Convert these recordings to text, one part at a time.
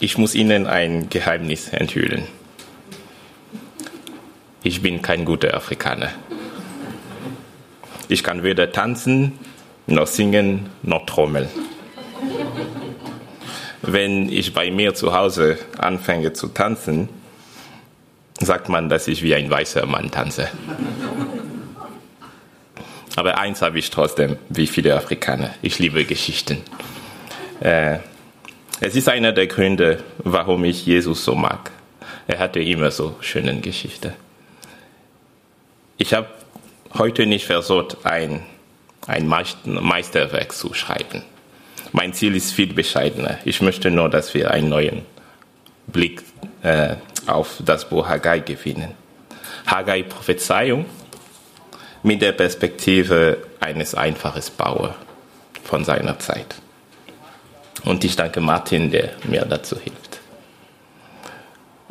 Ich muss Ihnen ein Geheimnis enthüllen. Ich bin kein guter Afrikaner. Ich kann weder tanzen, noch singen, noch trommeln. Wenn ich bei mir zu Hause anfange zu tanzen, sagt man, dass ich wie ein weißer Mann tanze. Aber eins habe ich trotzdem, wie viele Afrikaner. Ich liebe Geschichten. Äh, es ist einer der Gründe, warum ich Jesus so mag. Er hatte immer so schöne Geschichten. Ich habe heute nicht versucht, ein, ein Meisterwerk zu schreiben. Mein Ziel ist viel bescheidener. Ich möchte nur, dass wir einen neuen Blick äh, auf das Buch Haggai gewinnen. Haggai Prophezeiung mit der Perspektive eines einfachen Bauers von seiner Zeit. Und ich danke Martin, der mir dazu hilft.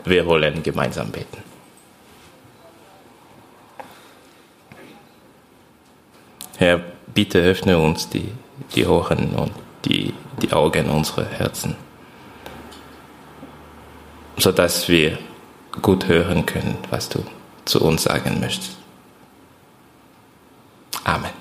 Wir wollen gemeinsam beten. Herr, bitte öffne uns die, die Ohren und die, die Augen unserer Herzen, sodass wir gut hören können, was du zu uns sagen möchtest. Amen.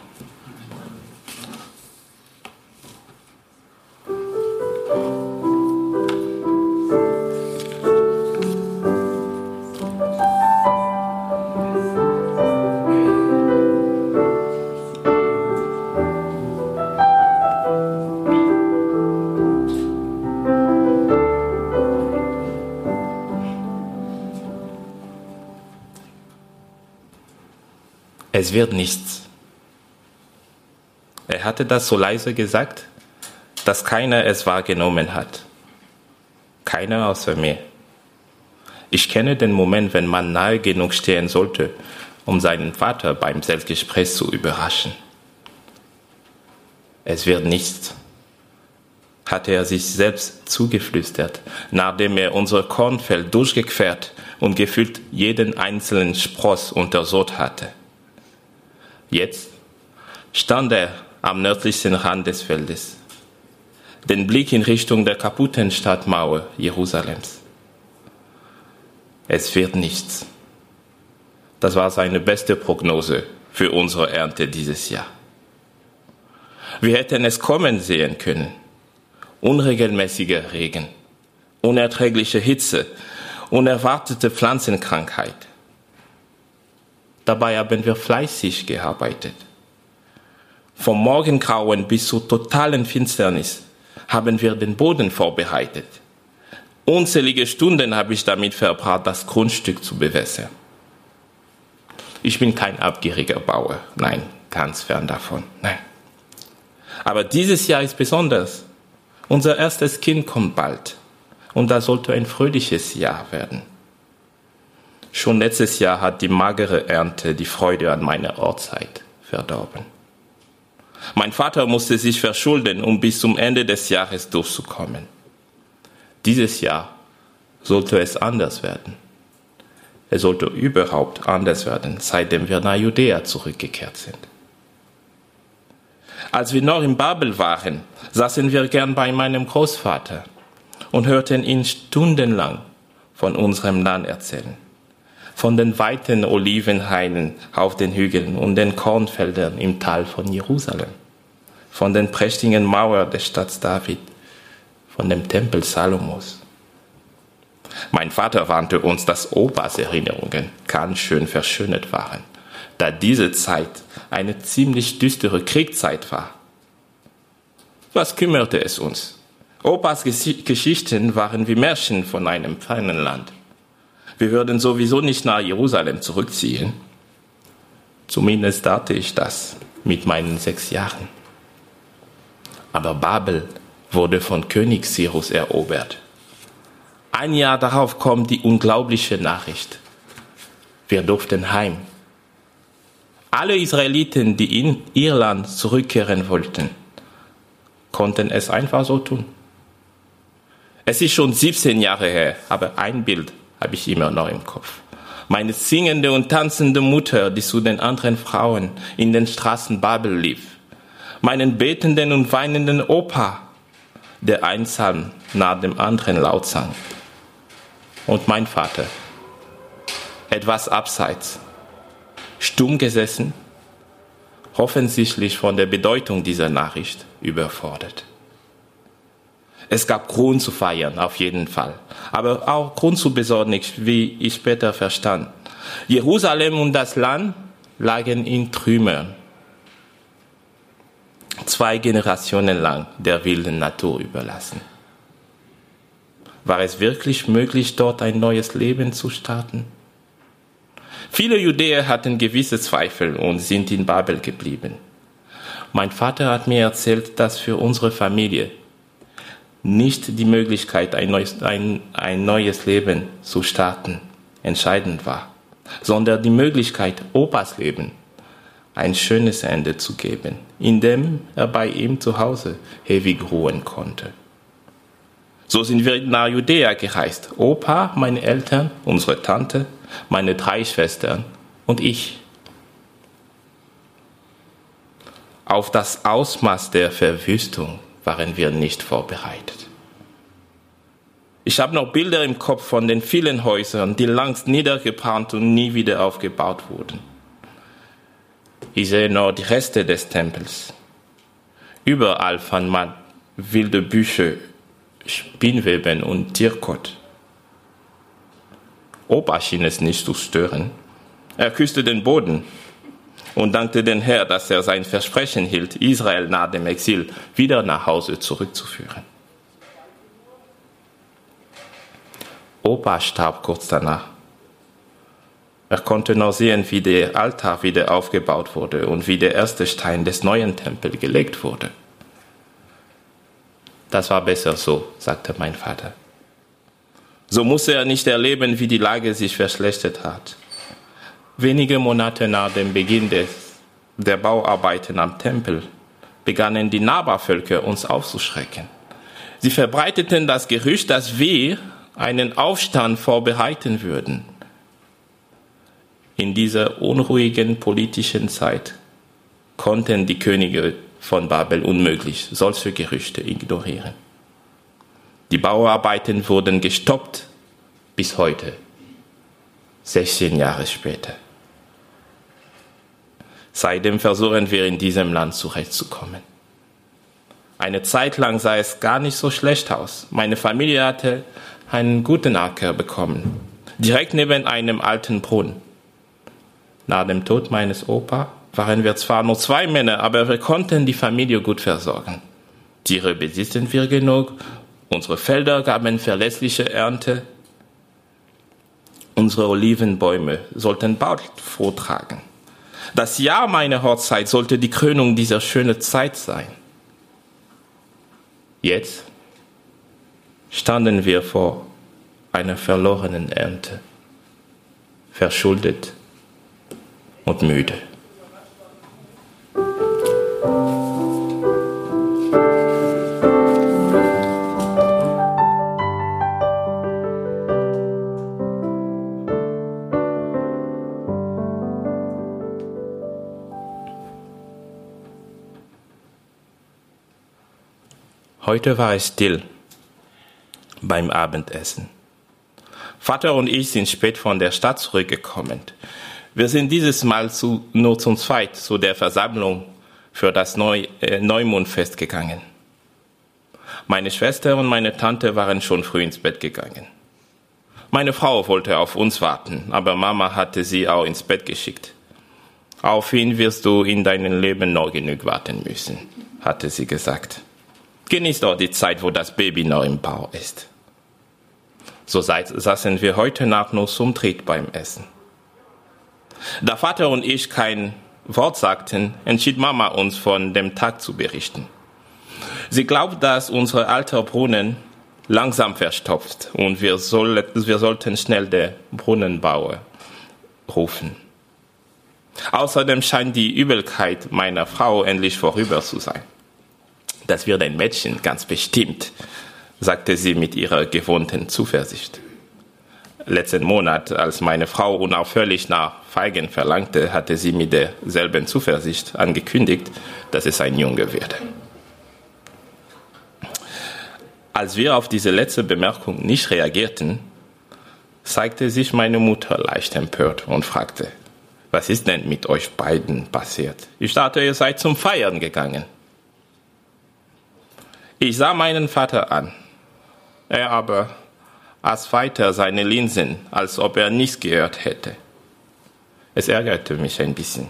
Es wird nichts. Er hatte das so leise gesagt, dass keiner es wahrgenommen hat. Keiner außer mir. Ich kenne den Moment, wenn man nahe genug stehen sollte, um seinen Vater beim Selbstgespräch zu überraschen. Es wird nichts, hatte er sich selbst zugeflüstert, nachdem er unser Kornfeld durchgequert und gefühlt jeden einzelnen Spross untersucht hatte. Jetzt stand er am nördlichsten Rand des Feldes, den Blick in Richtung der kaputten Stadtmauer Jerusalems. Es wird nichts. Das war seine beste Prognose für unsere Ernte dieses Jahr. Wir hätten es kommen sehen können. Unregelmäßiger Regen, unerträgliche Hitze, unerwartete Pflanzenkrankheit. Dabei haben wir fleißig gearbeitet. Vom Morgengrauen bis zur totalen Finsternis haben wir den Boden vorbereitet. Unzählige Stunden habe ich damit verbracht, das Grundstück zu bewässern. Ich bin kein abgieriger Bauer. Nein, ganz fern davon. Nein. Aber dieses Jahr ist besonders. Unser erstes Kind kommt bald. Und das sollte ein fröhliches Jahr werden. Schon letztes Jahr hat die magere Ernte die Freude an meiner Ortszeit verdorben. Mein Vater musste sich verschulden, um bis zum Ende des Jahres durchzukommen. Dieses Jahr sollte es anders werden. Es sollte überhaupt anders werden, seitdem wir nach Judäa zurückgekehrt sind. Als wir noch in Babel waren, saßen wir gern bei meinem Großvater und hörten ihn stundenlang von unserem Land erzählen von den weiten Olivenhainen auf den Hügeln und den Kornfeldern im Tal von Jerusalem, von den prächtigen Mauern der Stadt David, von dem Tempel Salomos. Mein Vater warnte uns, dass Opas Erinnerungen ganz schön verschönert waren, da diese Zeit eine ziemlich düstere Kriegszeit war. Was kümmerte es uns? Opas Geschichten waren wie Märchen von einem fernen Land. Wir würden sowieso nicht nach Jerusalem zurückziehen. Zumindest dachte ich das mit meinen sechs Jahren. Aber Babel wurde von König Cyrus erobert. Ein Jahr darauf kommt die unglaubliche Nachricht. Wir durften heim. Alle Israeliten, die in Irland zurückkehren wollten, konnten es einfach so tun. Es ist schon 17 Jahre her, aber ein Bild habe ich immer noch im Kopf. Meine singende und tanzende Mutter, die zu den anderen Frauen in den Straßen Babel lief. Meinen betenden und weinenden Opa, der ein Psalm nach dem anderen laut sang. Und mein Vater, etwas abseits, stumm gesessen, offensichtlich von der Bedeutung dieser Nachricht überfordert. Es gab Grund zu feiern, auf jeden Fall. Aber auch Grund zu Besorgnis, wie ich später verstand. Jerusalem und das Land lagen in Trümmern. Zwei Generationen lang der wilden Natur überlassen. War es wirklich möglich, dort ein neues Leben zu starten? Viele Judäer hatten gewisse Zweifel und sind in Babel geblieben. Mein Vater hat mir erzählt, dass für unsere Familie nicht die Möglichkeit, ein neues, ein, ein neues Leben zu starten, entscheidend war, sondern die Möglichkeit, Opas Leben ein schönes Ende zu geben, indem er bei ihm zu Hause ewig ruhen konnte. So sind wir nach Judäa gereist. Opa, meine Eltern, unsere Tante, meine drei Schwestern und ich. Auf das Ausmaß der Verwüstung waren wir nicht vorbereitet. Ich habe noch Bilder im Kopf von den vielen Häusern, die längst niedergebrannt und nie wieder aufgebaut wurden. Ich sehe noch die Reste des Tempels. Überall fand man wilde Bücher, Spinnweben und Tierkot. Opa schien es nicht zu stören. Er küsste den Boden und dankte den Herrn, dass er sein Versprechen hielt, Israel nach dem Exil wieder nach Hause zurückzuführen. Opa starb kurz danach. Er konnte noch sehen, wie der Altar wieder aufgebaut wurde und wie der erste Stein des neuen Tempels gelegt wurde. Das war besser so, sagte mein Vater. So musste er nicht erleben, wie die Lage sich verschlechtert hat. Wenige Monate nach dem Beginn des, der Bauarbeiten am Tempel begannen die Nachbarvölker uns aufzuschrecken. Sie verbreiteten das Gerücht, dass wir einen Aufstand vorbereiten würden. In dieser unruhigen politischen Zeit konnten die Könige von Babel unmöglich solche Gerüchte ignorieren. Die Bauarbeiten wurden gestoppt bis heute, 16 Jahre später. Seitdem versuchen wir in diesem Land zurechtzukommen. Eine Zeit lang sah es gar nicht so schlecht aus. Meine Familie hatte einen guten Acker bekommen, direkt neben einem alten Brunnen. Nach dem Tod meines Opa waren wir zwar nur zwei Männer, aber wir konnten die Familie gut versorgen. Tiere besitzen wir genug, unsere Felder gaben verlässliche Ernte, unsere Olivenbäume sollten bald vortragen. Das Jahr meiner Hochzeit sollte die Krönung dieser schönen Zeit sein. Jetzt standen wir vor einer verlorenen Ernte, verschuldet und müde. Heute war es still beim Abendessen. Vater und ich sind spät von der Stadt zurückgekommen. Wir sind dieses Mal zu, nur zum zweit zu der Versammlung für das Neu, äh, Neumondfest gegangen. Meine Schwester und meine Tante waren schon früh ins Bett gegangen. Meine Frau wollte auf uns warten, aber Mama hatte sie auch ins Bett geschickt. Auf ihn wirst du in deinem Leben noch genug warten müssen, hatte sie gesagt. Genieß doch die Zeit, wo das Baby noch im Bau ist. So saßen wir heute Nacht nur zum Tritt beim Essen. Da Vater und ich kein Wort sagten, entschied Mama uns von dem Tag zu berichten. Sie glaubt, dass unser alter Brunnen langsam verstopft und wir, soll, wir sollten schnell den Brunnenbauer rufen. Außerdem scheint die Übelkeit meiner Frau endlich vorüber zu sein. Das wird ein Mädchen, ganz bestimmt, sagte sie mit ihrer gewohnten Zuversicht. Letzten Monat, als meine Frau unaufhörlich nach Feigen verlangte, hatte sie mit derselben Zuversicht angekündigt, dass es ein Junge werde. Als wir auf diese letzte Bemerkung nicht reagierten, zeigte sich meine Mutter leicht empört und fragte, was ist denn mit euch beiden passiert? Ich dachte, ihr seid zum Feiern gegangen. Ich sah meinen Vater an. Er aber aß weiter seine Linsen, als ob er nichts gehört hätte. Es ärgerte mich ein bisschen,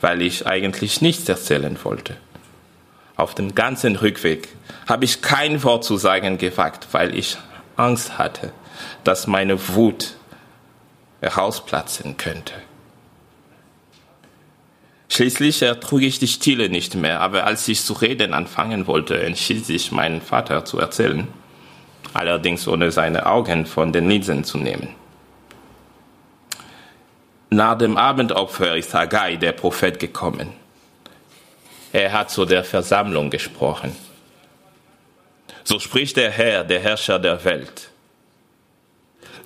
weil ich eigentlich nichts erzählen wollte. Auf dem ganzen Rückweg habe ich kein Wort zu sagen gewagt, weil ich Angst hatte, dass meine Wut herausplatzen könnte. Schließlich ertrug ich die Stille nicht mehr, aber als ich zu reden anfangen wollte, entschied sich mein Vater zu erzählen, allerdings ohne seine Augen von den Linsen zu nehmen. Nach dem Abendopfer ist Haggai, der Prophet, gekommen. Er hat zu der Versammlung gesprochen. So spricht der Herr, der Herrscher der Welt.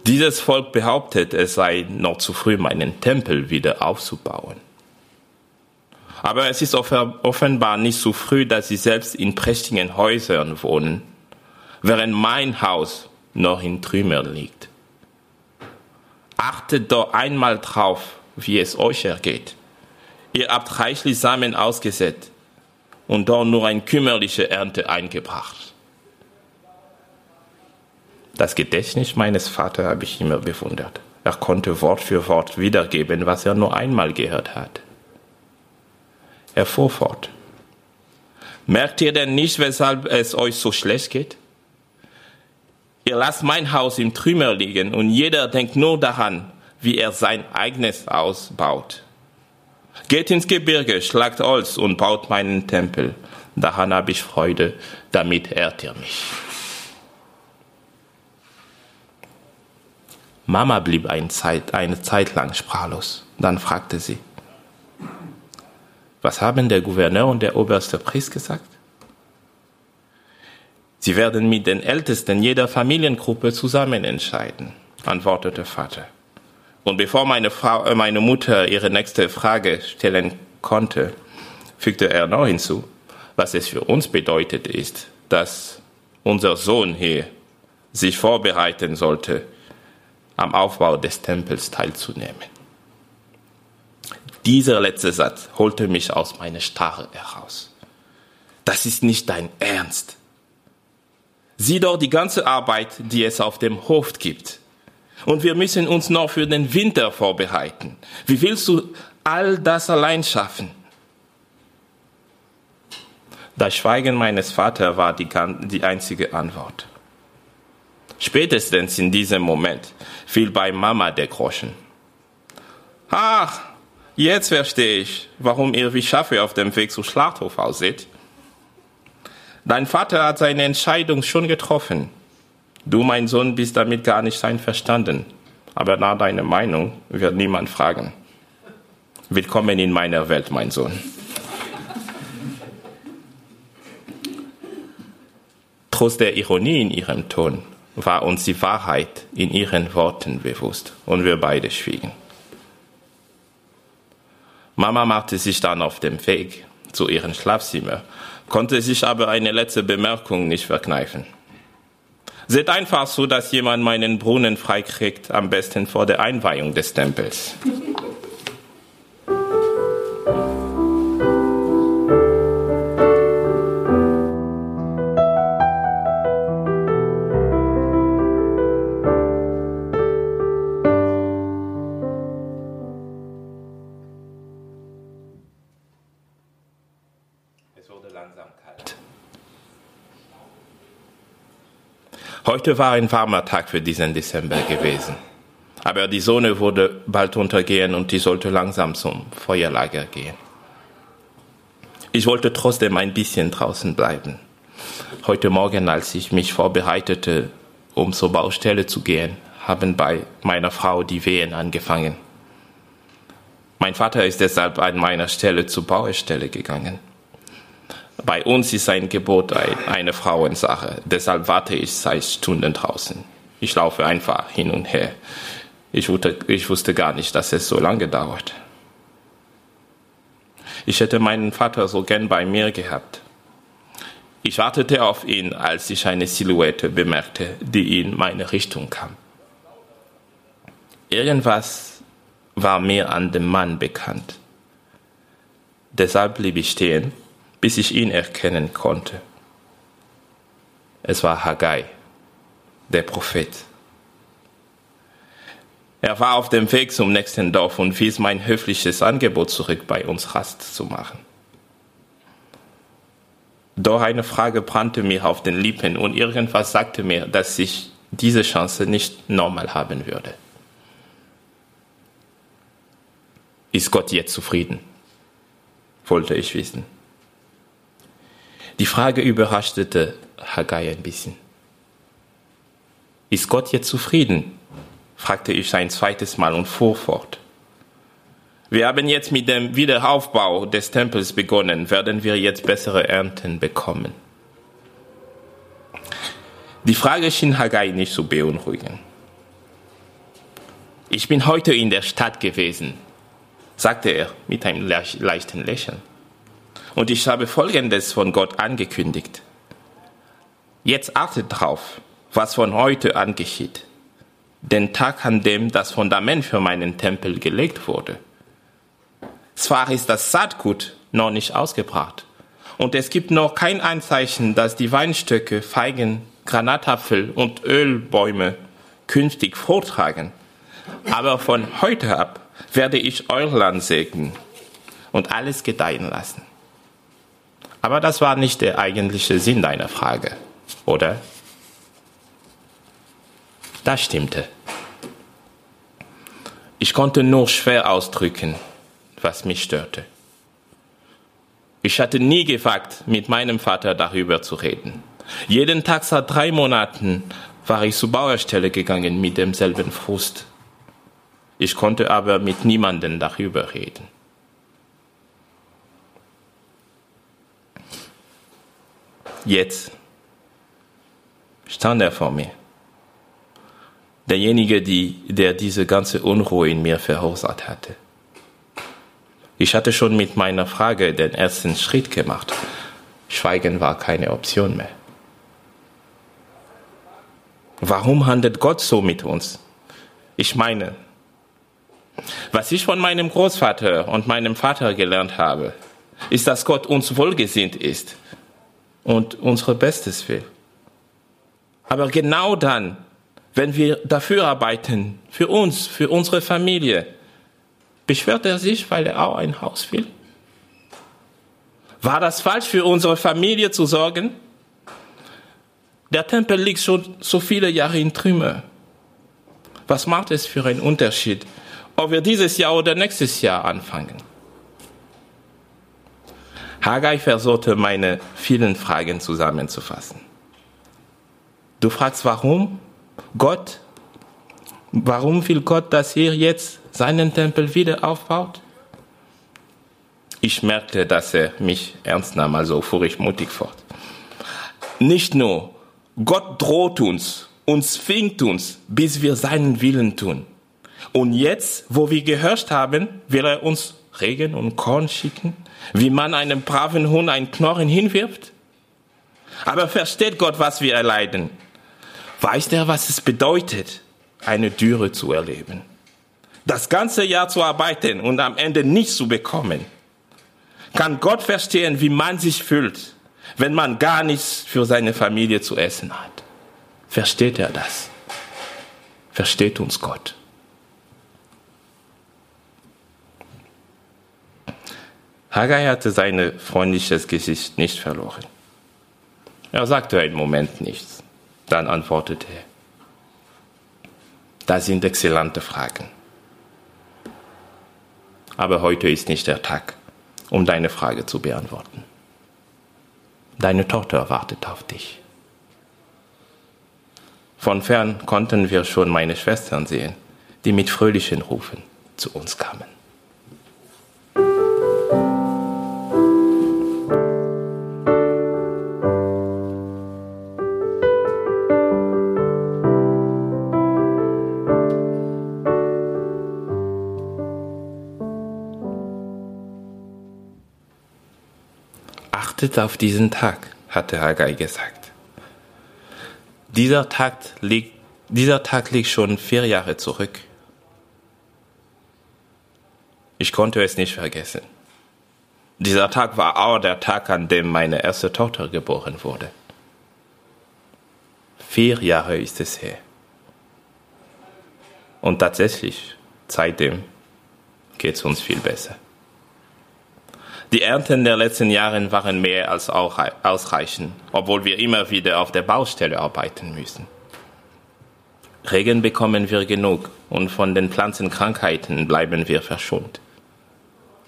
Dieses Volk behauptet, es sei noch zu früh, meinen Tempel wieder aufzubauen. Aber es ist offenbar nicht so früh, dass sie selbst in prächtigen Häusern wohnen, während mein Haus noch in Trümmern liegt. Achtet doch einmal drauf, wie es euch ergeht. Ihr habt reichlich Samen ausgesät und dort nur eine kümmerliche Ernte eingebracht. Das Gedächtnis meines Vaters habe ich immer bewundert. Er konnte Wort für Wort wiedergeben, was er nur einmal gehört hat. Er fuhr fort. Merkt ihr denn nicht, weshalb es euch so schlecht geht? Ihr lasst mein Haus im Trümmer liegen und jeder denkt nur daran, wie er sein eigenes Haus baut. Geht ins Gebirge, schlagt Holz und baut meinen Tempel. Daran habe ich Freude, damit ehrt ihr mich. Mama blieb eine Zeit, eine Zeit lang sprachlos. Dann fragte sie, was haben der Gouverneur und der oberste Priester gesagt? Sie werden mit den Ältesten jeder Familiengruppe zusammen entscheiden, antwortete Vater. Und bevor meine, Frau, äh, meine Mutter ihre nächste Frage stellen konnte, fügte er noch hinzu, was es für uns bedeutet ist, dass unser Sohn hier sich vorbereiten sollte, am Aufbau des Tempels teilzunehmen. Dieser letzte Satz holte mich aus meiner Starre heraus. Das ist nicht dein Ernst. Sieh doch die ganze Arbeit, die es auf dem Hof gibt. Und wir müssen uns noch für den Winter vorbereiten. Wie willst du all das allein schaffen? Das Schweigen meines Vaters war die, die einzige Antwort. Spätestens in diesem Moment fiel bei Mama der Groschen. Ach, Jetzt verstehe ich, warum ihr wie Schafe auf dem Weg zum Schlachthof aussieht. Dein Vater hat seine Entscheidung schon getroffen. Du, mein Sohn, bist damit gar nicht einverstanden. Aber nach deiner Meinung wird niemand fragen. Willkommen in meiner Welt, mein Sohn. Trotz der Ironie in ihrem Ton war uns die Wahrheit in ihren Worten bewusst und wir beide schwiegen. Mama machte sich dann auf dem Weg zu ihrem Schlafzimmer, konnte sich aber eine letzte Bemerkung nicht verkneifen. Seht einfach so, dass jemand meinen Brunnen freikriegt, am besten vor der Einweihung des Tempels. Heute war ein warmer Tag für diesen Dezember gewesen. Aber die Sonne wurde bald untergehen und die sollte langsam zum Feuerlager gehen. Ich wollte trotzdem ein bisschen draußen bleiben. Heute Morgen, als ich mich vorbereitete, um zur Baustelle zu gehen, haben bei meiner Frau die Wehen angefangen. Mein Vater ist deshalb an meiner Stelle zur Baustelle gegangen. Bei uns ist ein Gebot eine Frauensache, deshalb warte ich seit Stunden draußen. Ich laufe einfach hin und her. Ich wusste, ich wusste gar nicht, dass es so lange dauert. Ich hätte meinen Vater so gern bei mir gehabt. Ich wartete auf ihn, als ich eine Silhouette bemerkte, die in meine Richtung kam. Irgendwas war mir an dem Mann bekannt. Deshalb blieb ich stehen, bis ich ihn erkennen konnte. Es war Haggai, der Prophet. Er war auf dem Weg zum nächsten Dorf und wies mein höfliches Angebot zurück, bei uns Rast zu machen. Doch eine Frage brannte mir auf den Lippen und irgendwas sagte mir, dass ich diese Chance nicht normal haben würde. Ist Gott jetzt zufrieden? wollte ich wissen. Die Frage überraschte Haggai ein bisschen. Ist Gott jetzt zufrieden? fragte ich ein zweites Mal und fuhr fort. Wir haben jetzt mit dem Wiederaufbau des Tempels begonnen, werden wir jetzt bessere Ernten bekommen. Die Frage schien Haggai nicht zu beunruhigen. Ich bin heute in der Stadt gewesen, sagte er mit einem leichten Lächeln. Und ich habe Folgendes von Gott angekündigt. Jetzt achtet drauf, was von heute an geschieht. Den Tag, an dem das Fundament für meinen Tempel gelegt wurde. Zwar ist das Saatgut noch nicht ausgebracht und es gibt noch kein Anzeichen, dass die Weinstöcke, Feigen, Granatapfel und Ölbäume künftig vortragen. Aber von heute ab werde ich euer Land segnen und alles gedeihen lassen. Aber das war nicht der eigentliche Sinn deiner Frage, oder? Das stimmte. Ich konnte nur schwer ausdrücken, was mich störte. Ich hatte nie gewagt, mit meinem Vater darüber zu reden. Jeden Tag seit drei Monaten war ich zur Bauerstelle gegangen mit demselben Frust. Ich konnte aber mit niemandem darüber reden. Jetzt stand er vor mir. Derjenige, die, der diese ganze Unruhe in mir verursacht hatte. Ich hatte schon mit meiner Frage den ersten Schritt gemacht. Schweigen war keine Option mehr. Warum handelt Gott so mit uns? Ich meine, was ich von meinem Großvater und meinem Vater gelernt habe, ist, dass Gott uns wohlgesinnt ist und unser Bestes will. Aber genau dann, wenn wir dafür arbeiten, für uns, für unsere Familie, beschwert er sich, weil er auch ein Haus will? War das falsch für unsere Familie zu sorgen? Der Tempel liegt schon so viele Jahre in Trümmer. Was macht es für einen Unterschied, ob wir dieses Jahr oder nächstes Jahr anfangen. Haggai versuchte meine vielen Fragen zusammenzufassen. Du fragst, warum? Gott, warum will Gott, dass er jetzt seinen Tempel wieder aufbaut? Ich merkte, dass er mich ernst nahm, also fuhr ich mutig fort. Nicht nur, Gott droht uns und zwingt uns, bis wir seinen Willen tun. Und jetzt, wo wir gehört haben, will er uns Regen und Korn schicken, wie man einem braven Hund ein Knochen hinwirft? Aber versteht Gott, was wir erleiden? Weiß er, was es bedeutet, eine Dürre zu erleben? Das ganze Jahr zu arbeiten und am Ende nichts zu bekommen? Kann Gott verstehen, wie man sich fühlt, wenn man gar nichts für seine Familie zu essen hat? Versteht er das? Versteht uns Gott? Haggai hatte sein freundliches Gesicht nicht verloren. Er sagte einen Moment nichts. Dann antwortete er. Das sind exzellente Fragen. Aber heute ist nicht der Tag. um deine Frage zu beantworten. Deine Tochter wartet auf dich. Von fern konnten wir schon meine Schwestern sehen, die mit fröhlichen Rufen zu uns kamen. Achtet auf diesen Tag, hatte Haggai gesagt. Dieser Tag liegt, dieser Tag liegt schon vier Jahre zurück. Ich konnte es nicht vergessen. Dieser Tag war auch der Tag, an dem meine erste Tochter geboren wurde. Vier Jahre ist es her. Und tatsächlich, seitdem geht es uns viel besser. Die Ernten der letzten Jahre waren mehr als ausreichend, obwohl wir immer wieder auf der Baustelle arbeiten müssen. Regen bekommen wir genug und von den Pflanzenkrankheiten bleiben wir verschont.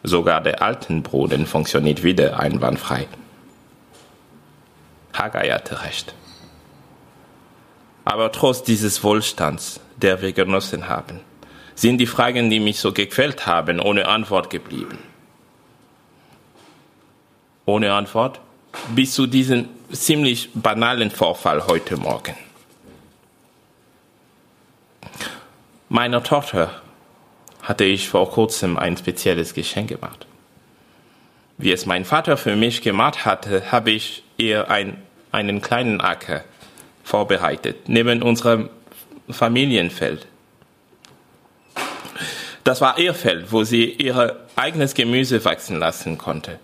Sogar der Altenboden funktioniert wieder einwandfrei. Haggai hatte recht. Aber trotz dieses Wohlstands, der wir genossen haben, sind die Fragen, die mich so gequält haben, ohne Antwort geblieben. Ohne Antwort bis zu diesem ziemlich banalen Vorfall heute Morgen. Meiner Tochter hatte ich vor kurzem ein spezielles Geschenk gemacht. Wie es mein Vater für mich gemacht hatte, habe ich ihr ein, einen kleinen Acker vorbereitet, neben unserem Familienfeld. Das war ihr Feld, wo sie ihr eigenes Gemüse wachsen lassen konnte.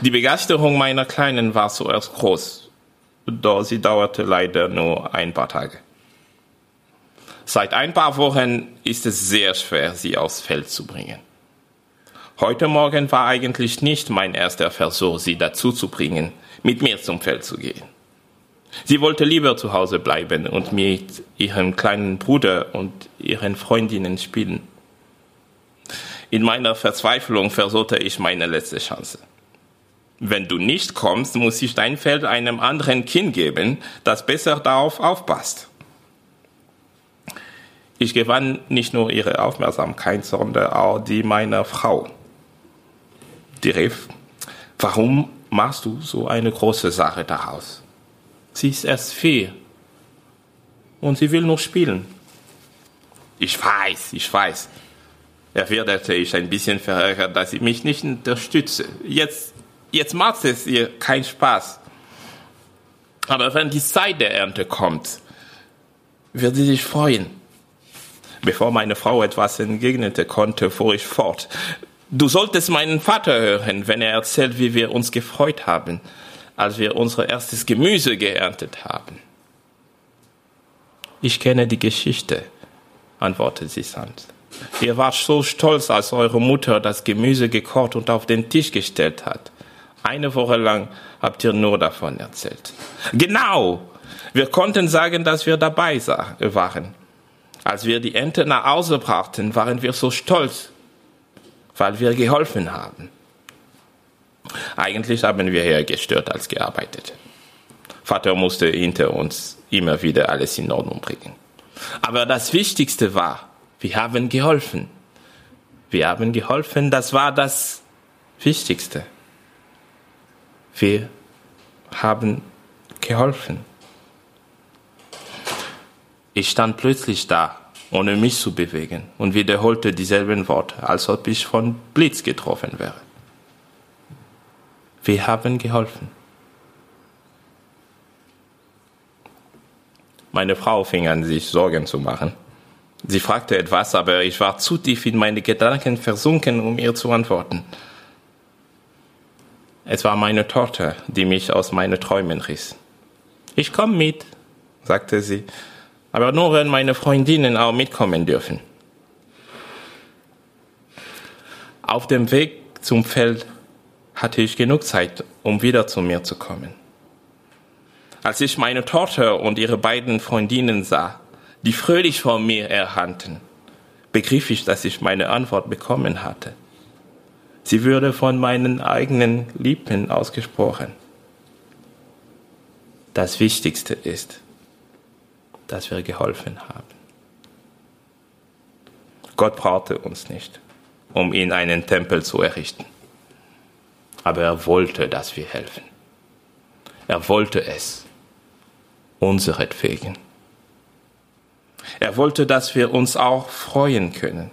Die Begeisterung meiner Kleinen war zuerst groß, doch sie dauerte leider nur ein paar Tage. Seit ein paar Wochen ist es sehr schwer, sie aufs Feld zu bringen. Heute Morgen war eigentlich nicht mein erster Versuch, sie dazu zu bringen, mit mir zum Feld zu gehen. Sie wollte lieber zu Hause bleiben und mit ihrem kleinen Bruder und ihren Freundinnen spielen. In meiner Verzweiflung versuchte ich meine letzte Chance. Wenn du nicht kommst, muss ich dein Feld einem anderen Kind geben, das besser darauf aufpasst. Ich gewann nicht nur ihre Aufmerksamkeit, sondern auch die meiner Frau. Die rief, warum machst du so eine große Sache daraus? Sie ist erst vier und sie will nur spielen. Ich weiß, ich weiß, erwiderte ich ein bisschen verärgert, dass sie mich nicht unterstütze. Jetzt, jetzt macht es ihr keinen Spaß. Aber wenn die Zeit der Ernte kommt, wird sie sich freuen. Bevor meine Frau etwas entgegnete konnte, fuhr ich fort. Du solltest meinen Vater hören, wenn er erzählt, wie wir uns gefreut haben, als wir unser erstes Gemüse geerntet haben. Ich kenne die Geschichte, antwortete sie sanft. Ihr wart so stolz, als eure Mutter das Gemüse gekocht und auf den Tisch gestellt hat. Eine Woche lang habt ihr nur davon erzählt. Genau! Wir konnten sagen, dass wir dabei waren. Als wir die Ente nach Hause brachten, waren wir so stolz, weil wir geholfen haben. Eigentlich haben wir eher gestört als gearbeitet. Vater musste hinter uns immer wieder alles in Ordnung bringen. Aber das Wichtigste war, wir haben geholfen. Wir haben geholfen, das war das Wichtigste. Wir haben geholfen. Ich stand plötzlich da, ohne mich zu bewegen, und wiederholte dieselben Worte, als ob ich von Blitz getroffen wäre. Wir haben geholfen. Meine Frau fing an, sich Sorgen zu machen. Sie fragte etwas, aber ich war zu tief in meine Gedanken versunken, um ihr zu antworten. Es war meine Tochter, die mich aus meinen Träumen riss. Ich komme mit, sagte sie aber nur wenn meine Freundinnen auch mitkommen dürfen. Auf dem Weg zum Feld hatte ich genug Zeit, um wieder zu mir zu kommen. Als ich meine Tochter und ihre beiden Freundinnen sah, die fröhlich vor mir erhannten, begriff ich, dass ich meine Antwort bekommen hatte. Sie würde von meinen eigenen Lippen ausgesprochen. Das Wichtigste ist, dass wir geholfen haben. Gott brauchte uns nicht, um ihn einen Tempel zu errichten. Aber er wollte, dass wir helfen. Er wollte es, unseretwegen. Er wollte, dass wir uns auch freuen können,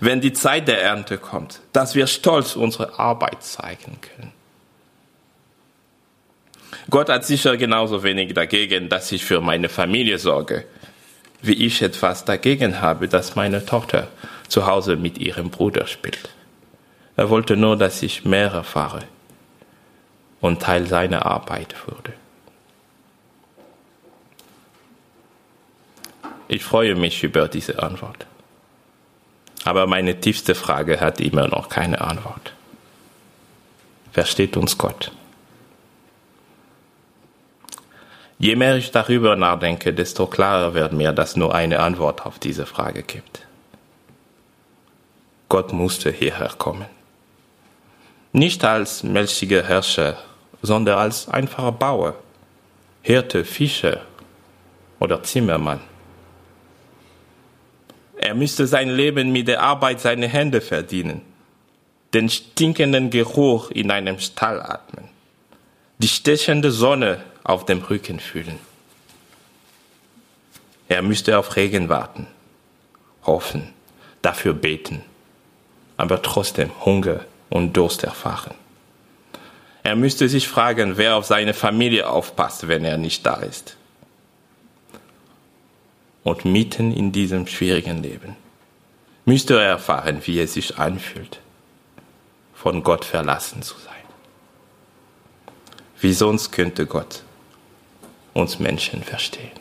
wenn die Zeit der Ernte kommt, dass wir stolz unsere Arbeit zeigen können. Gott hat sicher genauso wenig dagegen, dass ich für meine Familie sorge, wie ich etwas dagegen habe, dass meine Tochter zu Hause mit ihrem Bruder spielt. Er wollte nur, dass ich mehr erfahre und Teil seiner Arbeit wurde. Ich freue mich über diese Antwort. Aber meine tiefste Frage hat immer noch keine Antwort. Versteht uns Gott? Je mehr ich darüber nachdenke, desto klarer wird mir, dass nur eine Antwort auf diese Frage gibt. Gott musste hierher kommen. Nicht als mächtiger Herrscher, sondern als einfacher Bauer, Hirte, Fischer oder Zimmermann. Er müsste sein Leben mit der Arbeit seiner Hände verdienen, den stinkenden Geruch in einem Stall atmen, die stechende Sonne auf dem Rücken fühlen. Er müsste auf Regen warten, hoffen, dafür beten, aber trotzdem Hunger und Durst erfahren. Er müsste sich fragen, wer auf seine Familie aufpasst, wenn er nicht da ist. Und mitten in diesem schwierigen Leben müsste er erfahren, wie es sich anfühlt, von Gott verlassen zu sein. Wie sonst könnte Gott uns Menschen verstehen.